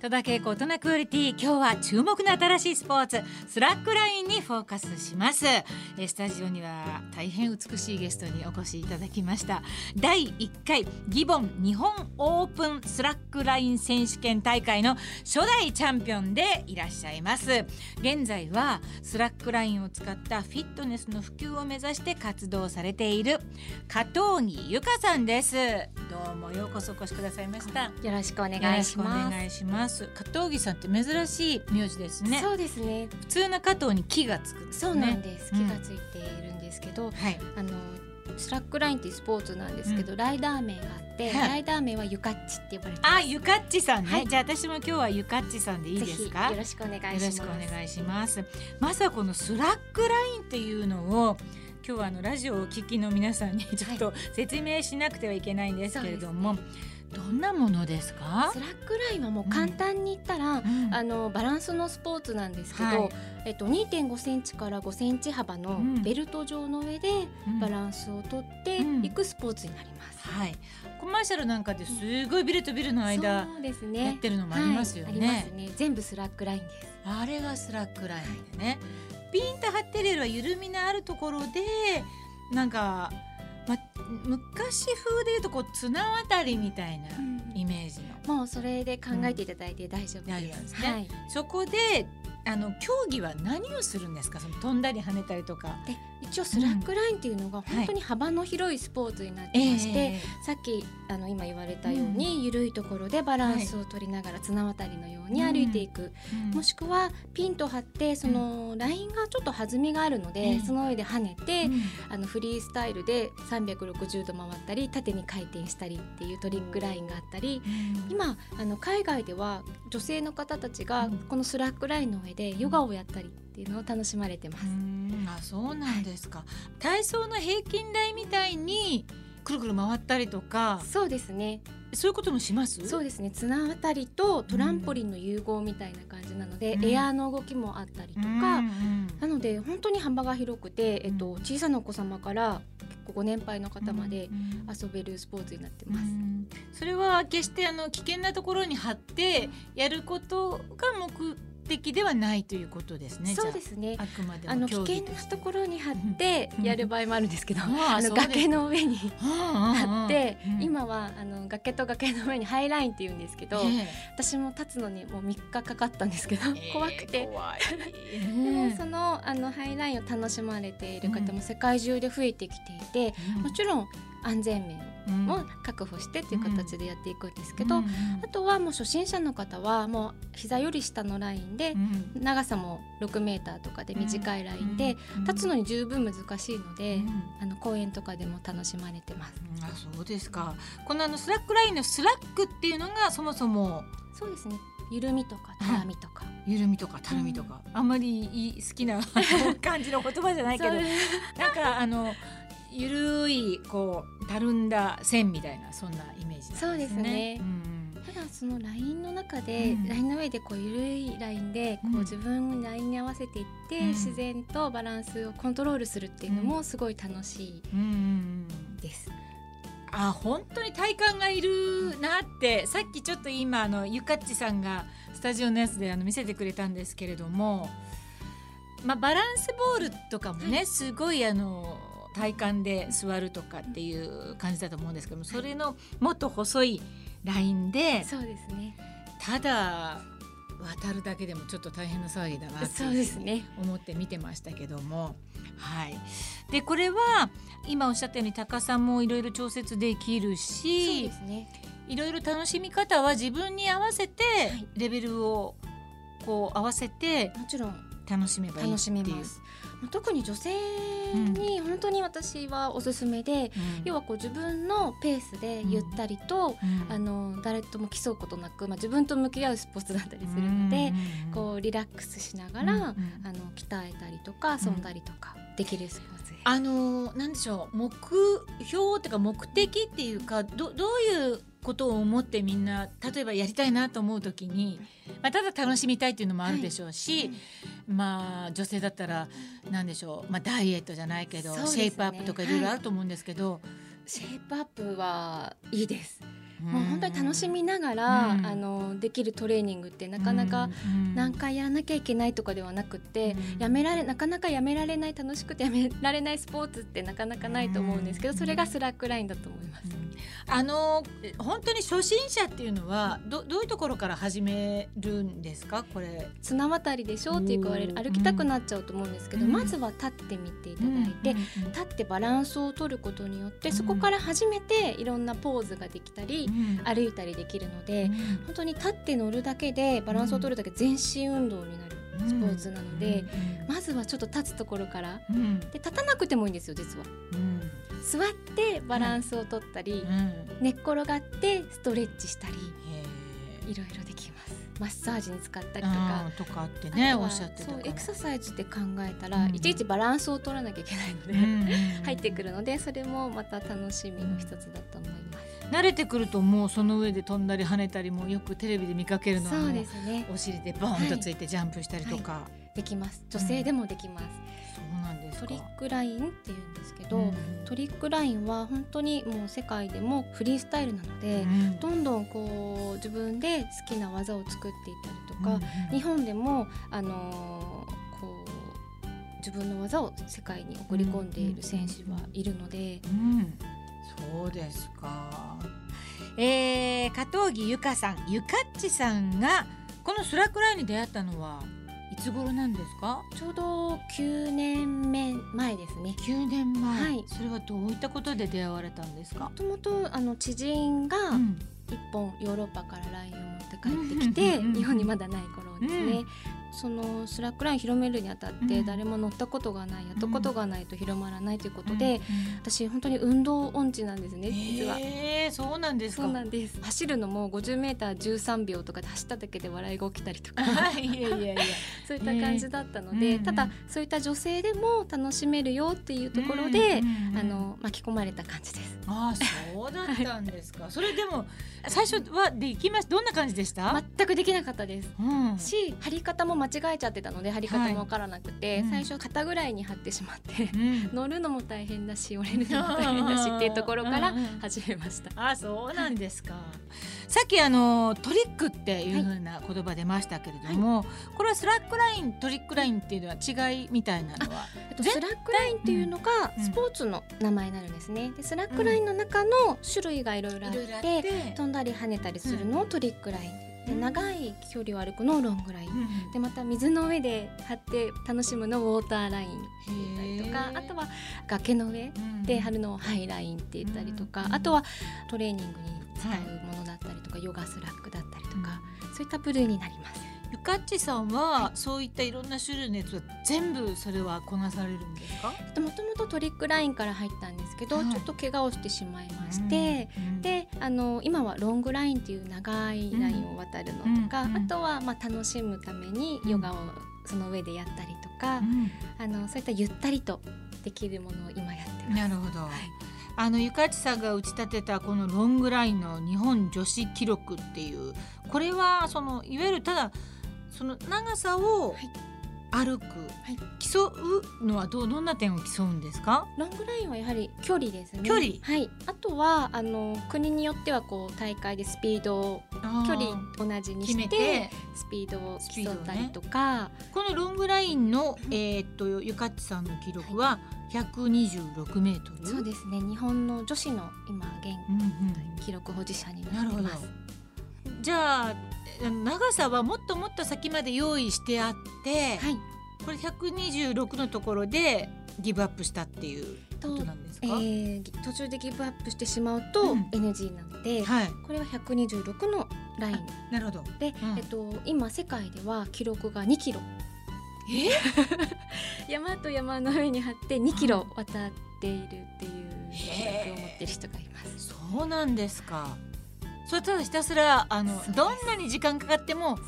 戸田恵子大人クオリティ今日は注目の新しいスポーツスラックラインにフォーカスします。えスタジオには大変美しいゲストにお越しいただきました。第1回ギボン日本オープンスラックライン選手権大会の初代チャンピオンでいらっしゃいます。現在はスラックラインを使ったフィットネスの普及を目指して活動されている加藤木由香さんです。どうもようこそお越しくださいました。よろしくお願いします。ます。加藤木さんって珍しい名字ですね。そうですね。普通の加藤に木がつくんですそうねなんです。うん。気がついているんですけど、はい。あのスラックラインっていうスポーツなんですけど、ライダー名があって、はい。ライダー名はユカッチって呼ばれて。あゆかっちさんね、はい。じゃあ私も今日はゆかっちさんでいいですか？よろしくお願いします。よろしくお願いします。まずはこのスラックラインっていうのを今日はあのラジオをお聞きの皆さんにちょっと説明しなくてはいけないんですけれども、どんなものですか？スラックラインはもう簡単に言ったら、うん。あのバランスのスポーツなんですけど、はい。えっと2.5センチから5センチ幅のうん。ベルト状の上でうん。バランスをとってうん。いくスポーツになります。はい。コマーシャルなんかですごいビルとビルの間、そうですね。やってるのもありますよね。はい、ありますね。全部スラックラインです。あれがスラックラインでね、ピンと張ってるよりは緩みのあるところでなんか、ま、昔風でいうとこう綱渡りみたいなイメージの、もうそれで考えていただいて大丈夫で。ですすねはい。そこであの競技は何をするんですか？その飛んだり跳ねたりとか。で一応スラックラインっていうのが本当に幅の広いスポーツになってまして、えさっきあの今言われたように、緩いところでバランスを取りながら綱渡りのように歩いていく、うん。もしくはピンと張ってそのラインがちょっと弾みがあるので、うん。その上で跳ねて、うん。あのフリースタイルで360度回ったり縦に回転したりっていうトリックラインがあったり、今あの海外では女性の方たちがうん。このスラックラインの上でヨガをやったりっていうのを楽しまれてます。うん。あそうなんですか、体操の平均台みたいにくるくる回ったりとかそうですね。そういうこともします？そうですね。綱渡りとトランポリンの融合みたいな感じなので、うん。エアーの動きもあったりとか、うんうんなので本当に幅が広くて、えっと小さなお子様から結構ご年配の方までうん遊べるスポーツになってます。うん。それは決してあの危険なところに貼ってやることが目的ではないということですね。そうですね。あ。あくまでもあの危険なところに貼ってやる場合もあるんですけど、ああのあそうです崖の上に貼貼って、うん。今はあの崖と崖の上にハイラインって言うんですけど、え私も立つのにもう3日かかったんですけど、え 怖くて。怖い。でもそのあのハイラインを楽しまれている方も世界中で増えてきていて、もちろん安全面うんも確保してっていう形でやっていくんですけど、うん。うんあとはもう初心者の方はもう膝より下のラインでうん。長さも6メーターとかで短いラインでうん。立つのに十分難しいので、うん。あの公園とかでも楽しまれてます。うん。あそうですか。このあのスラックラインのスラックっていうのがそもそもそうですね。緩みとかたるみとか、緩みとかたるみとか、あんまりいい好きな 感じの言葉じゃないけど。なんかあのゆるいこうたるんだ線みたいなそんなイメージね。そうですね。うんただそのラインの中で、うん。ラインの上でこう緩いラインでこう自分ラインに合わせていって、うん。自然とバランスをコントロールするっていうのもすごい楽しいです。あ本当に体幹がいるなってさっきちょっと今あのゆかっちさんがスタジオのやつであの見せてくれたんですけれども、まあ、バランスボールとかもね、すごいあの体幹で座るとかっていう感じだと思うんですけどもそれのもっと細いラインでそうですね。ただ渡るだけでもちょっと大変な騒ぎだなそうですね。思って見てましたけども、はい、でこれは今おっしゃったように高さもいろいろ調節できるし。いろいろ楽しみ方は自分に合わせていレベルをこう合わせてもちろん楽しめばいい楽っていう。特に女性に本当に私はおすすめで、うん。要はこう自分のペースでゆったりと、うん。あの誰とも競うことなく、まあ、自分と向き合うスポーツだったりするので、うんこうリラックスしながら、あの鍛えたりとか遊ん。だりとかできるスポーツ。あのなんでしょう目標っていうか目的っていうかどどういうことを思ってみんな例えばやりたいなと思う時に、まあ、ただ楽しみたいっていうのもあるでしょうし、まあ女性だったら何でしょう、まあ、ダイエットじゃないけど、ね。シェイプアップとかいろいろあると思うんですけど、シェイプアップはいいです。うん。もう本当に楽しみながら、うん。あのできるトレーニングってなかなかうん。何回やらなきゃいけないとかではなくって、うん。やめられなかなかやめられない楽しくてやめられないスポーツってなかなかないと思うんですけど、うん。それがスラックラインだと思います。あの本当に初心者っていうのはどどういうところから始めるんですか？これ。綱渡りでしょって言われるうん。歩きたくなっちゃうと思うんですけど、うん。まずは立ってみていただいて、立ってバランスを取ることによって、うん。そこから初めていろんなポーズができたり、うん歩いたりできるので、うん。本当に立って乗るだけでバランスを取るだけで全身運動になるスポーツなので、まずはちょっと立つところからで立たなくてもいいんですよ実は。うん。座ってバランスを取ったり、うん。寝っ転がってストレッチしたりへいろいろできます。マッサージに使ったーりとか。うんとかってねおっしゃってたそうエクササイズって考えたら、うん。いちいちバランスを取らなきゃいけないので、うん。入ってくるのでそれもまた楽しみの一つだと思います。慣れてくるともうその上で飛んだり跳ねたりもよくテレビで見かけるのはそうですね。お尻でボーンとつい。てジャンプしたりとか、できます。女性でもできます、そうなんですか。トリックラインっていうんですけど、うん。トリックラインは本当にもう世界でもフリースタイルなので、うん。どんどんこう自分で好きな技を作っていったりとか、うん。日本でもあのーこう自分の技を世界に送り込んでいる選手はいるので、うん、そうですか。えー、加藤木ゆかさん、ゆかっちさんがこのスラックラインに出会ったのはいつ頃なんですか？ちょうど9年目前ですね。9年前。はいそれはどういったことで出会われたんですか？も？ともとあの知人がうん一本ヨーロッパからラインを持って帰ってきて、日本にまだない頃ですね、うんそのスラックライン広めるにあたってうん誰も乗ったことがないやったことがないと広まらないということうんで、私本当に運動音痴なんですね実は。えー、そうなんですか。そうなんです走るのも 50m13 秒とかで走っただけで笑いが起きたりとかいやいやいや。そういった感じだったので、うんただそういった女性でも楽しめるよっていうところで、あの巻き込まれた感じです。ああそうだったんですか。それでも最初はできます。どんな感じでした？全くできなかったです。うん。し貼り方も間違えちゃってたので貼り方もわからなくて、うん。最初肩ぐらいに貼ってしまってうん。乗るのも大変だし降りるのも大変だしっていうところからうんうん始めました。あそうなんですか。さっきあのトリックっていう風な言葉出ましたけれども、これはスラックライントリックラインっていうのは違いみたいなのは、えっとぜスラックラインっていうのがうん。スポーツの名前になるんですね。でスラックラインの中の種類がいろいろあってて飛んだり跳ねたりするのをトリックラインでうん。長い距離を歩くのをロングライン。うんでまた水の上で張って楽しむのをウォーターラインって言ったりとかあとは崖の上うんで貼るのをハイラインって言ったりとか、うんあとはトレーニングに使うものだったりとか、ヨガスラックだったりとか、そういった部類になります。ゆかっちさんはそういったいろんな種類のやつは全部それはこなされるんですか？もともとトリックラインから入ったんですけど、はいちょっと怪我をしてしまいまして、うん、であの今はロングラインっていう長いラインを渡るのとか、うんうんあとはまあ楽しむためにヨガをその上でやったりとか、うんあのそういったゆったりとできるものを今やってます。なるほど。あのゆかっちさんが打ち立てたこのロングラインの日本女子記録っていうこれはそのいわゆるただその長さをはい歩く、い競うのはどうどんな点を競うんですか？ロングラインはやはり距離ですね。距離？はい。あとはあの国によってはこう大会でスピードを距離同じにしててスピードを競ったりとか、このロングラインの、えーっとゆかっちさんの記録は126メートル？そうですね。日本の女子の今現うんうん記録保持者になるほどなってます。。じゃあ長さはもっともっと先まで用意してあって、はい。これ126のところでギブアップしたっていうことなんですか？えー、ぎ途中でギブアップしてしまうとうん NG なので、はい。これは126のラインなるほど。で、うんえっと今世界では記録が2キロ。え？山と山の上に張って2キロ渡っているっていう記録を持ってる人がいます。そうなんですか。それただひたすらあのどんなに時間かかっても。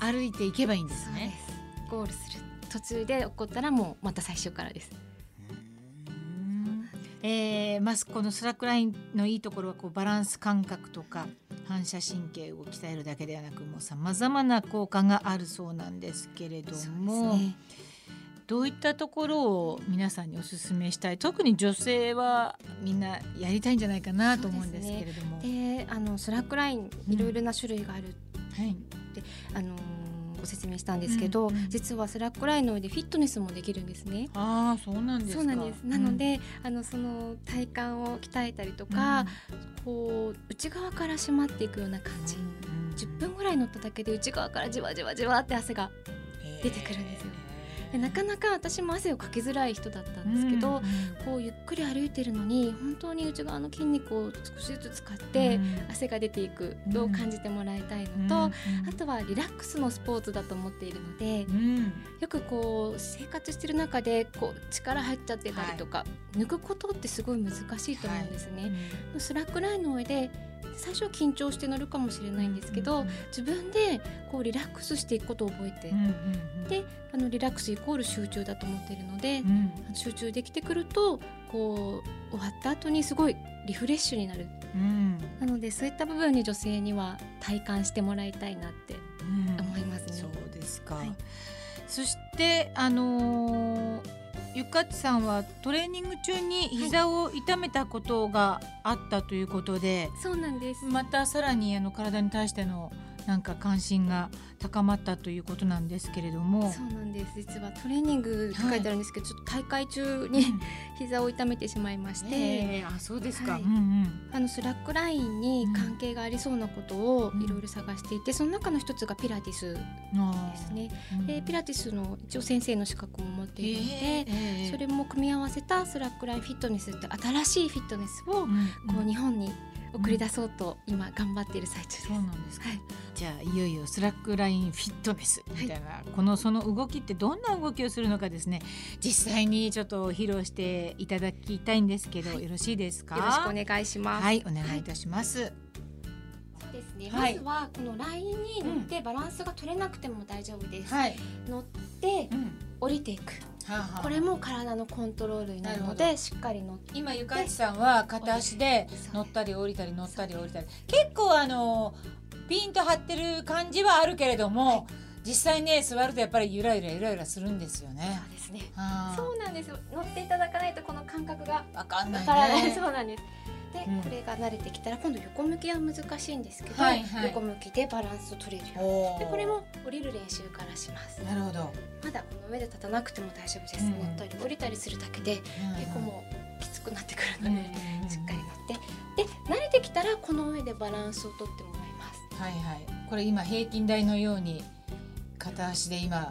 歩いていけばいいんですね。す。ゴールする途中で落っこったらもうまた最初からです。うんえー、まずこのスラックラインのいいところはこうバランス感覚とか反射神経を鍛えるだけではなくもうさまざまな効果があるそうなんですけれども、ね、どういったところを皆さんにお勧めしたい？特に女性はみんなやりたいんじゃないかなと思うんですけれども。で、ね、あのスラックラインいろいろな種類がある、うん、はい、であのご説明したんですけど、うんうん、実はスラックラインの上でフィットネスもできるんですね。ああ、そうなんですそうなんです。なので、うん、あのその体幹を鍛えたりとか、うん、こう内側から締まっていくような感じ。うん、10分ぐらい乗っただけで内側からじわじわじわって汗が出てくるんですよ。でなかなか私も汗をかきづらい人だったんですけど、うん。こうゆっくり歩いてるのに本当に内側の筋肉を少しずつ使って汗が出ていくのを感じてもらいたいのと、うん。あとはリラックスのスポーツだと思っているので、うん、よくこう生活してる中でこう力入っちゃってたりとか、はい、抜くことってすごい難しいと思うんですね。はい、スラックラインの上で最初は緊張して乗るかもしれないんですけど、自分でこうリラックスしていくことを覚えて、であのリラックスイコール集中だと思っているので、集中できてくるとこう終わった後にすごいリフレッシュになる、なのでそういった部分に女性には体感してもらいたいなって思いますね。そうですか、はい、そしてあのーゆかちさんはトレーニング中に膝を痛めたことがあったということで、はい、そうなんですまたさらにあの体に対してのなんか関心が高まったということなんですけれども。そうなんです。実はトレーニングって書いてあるんですけど、はい、ちょっと大会中に膝を痛めてしまいまして、えー、あそうですか、はい。うんうん、あのスラックラインに関係がありそうなことをいろいろ探していて、うん、その中の一つがピラティスですね、うん、でピラティスの一応先生の資格も持っているので、えー、それも組み合わせたスラックラインフィットネスって新しいフィットネスをこう日本に送り出そうと今頑張っている最中です。そうなんですか、はい、じゃあいよいよスラックラインフィットネス。みたいな、はい、このその動きってどんな動きをするのかですね。実際にちょっと披露していただきたいんですけど、はい、よろしいですか？よろしくお願いします。はいお願いいたします、ですね、まずはこのラインに乗ってバランスが取れなくても大丈夫です、乗って、降りていくこれも体のコントロールになるのでしっかり乗って今ゆかちさんは片足で乗ったり降りたり乗ったり降りたり結構あのピンと張ってる感じはあるけれども、はい、実際ね座るとやっぱりゆらゆらゆらゆらするんですよね。そうですね。そうなんですよ。乗っていただかないとこの感覚がわかんない、ね、そうなんです。で、うん、これが慣れてきたら今度横向きは難しいんですけど、はいはい、横向きでバランスを取れるように。でこれも降りる練習からします。なるほど。まだこの上で立たなくても大丈夫です、うん、乗ったり降りたりするだけで、結構もうきつくなってくるので、しっかり乗って。で慣れてきたらこの上でバランスをとってもらいます。はいはい。これ今平均台のように片足で今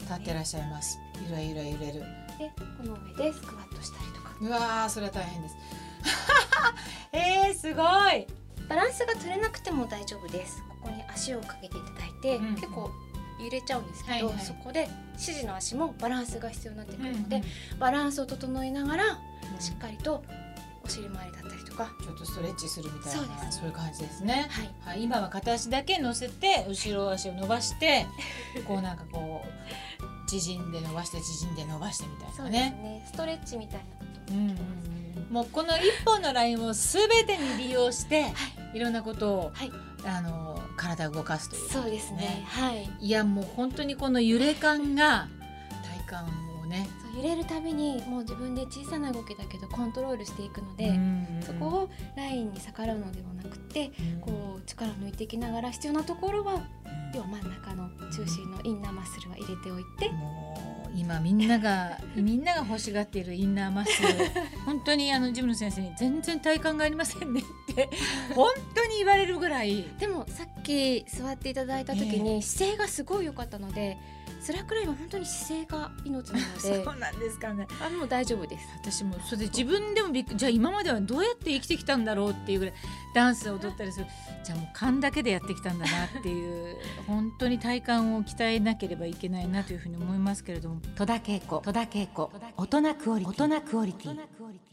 立ってらっしゃいます、ね、ゆらゆら揺れる。でこの上でスクワットしたりとか。うわそれは大変ですえー、すごい。バランスが取れなくても大丈夫です。ここに足をかけていただいて、うん、結構揺れちゃうんですけど、はいはい、そこで指示の足もバランスが必要になってくるので、うんうん、バランスを整えながら、しっかりとお尻周りだったりとか。ちょっとストレッチするみたいなそういう感じですね、はい、はい、今は片足だけ乗せて後ろ足を伸ばして こうなんかこう縮んで伸ばして縮んで伸ばしてみたいなね、ね、ストレッチみたいなこと、うんうんもうこの一本のラインをすべてに利用して、はい、いろんなことを、はい、あの体を動かすという、ね、そうですね。はい。いやもう本当にこの揺れ感が体感をね。揺れるたびにもう自分で小さな動きだけどコントロールしていくので、そこをラインに逆らうのではなくて、こう力を抜いていきながら必要なところは、要は真ん中の中心のインナーマッスルは入れておいて。今みんながみんなが欲しがっているインナーマッスル。本当にあのジムの先生に全然体幹がありませんねって本当に言われるぐらい。でもさっき座っていただいた時に姿勢がすごい良かったので、スラックラインは本当に姿勢が命なので。そうなんですかね。あもう大丈夫です。私もそれで自分でもびっくじゃあ今まではどうやって生きてきたんだろうっていうぐらいダンスを踊ったりする。じゃあもう勘だけでやってきたんだなっていう。本当に体幹を鍛えなければいけないなというふうに思いますけれども。戸田恵子。戸田恵子。大人クオリティ。大人クオリティ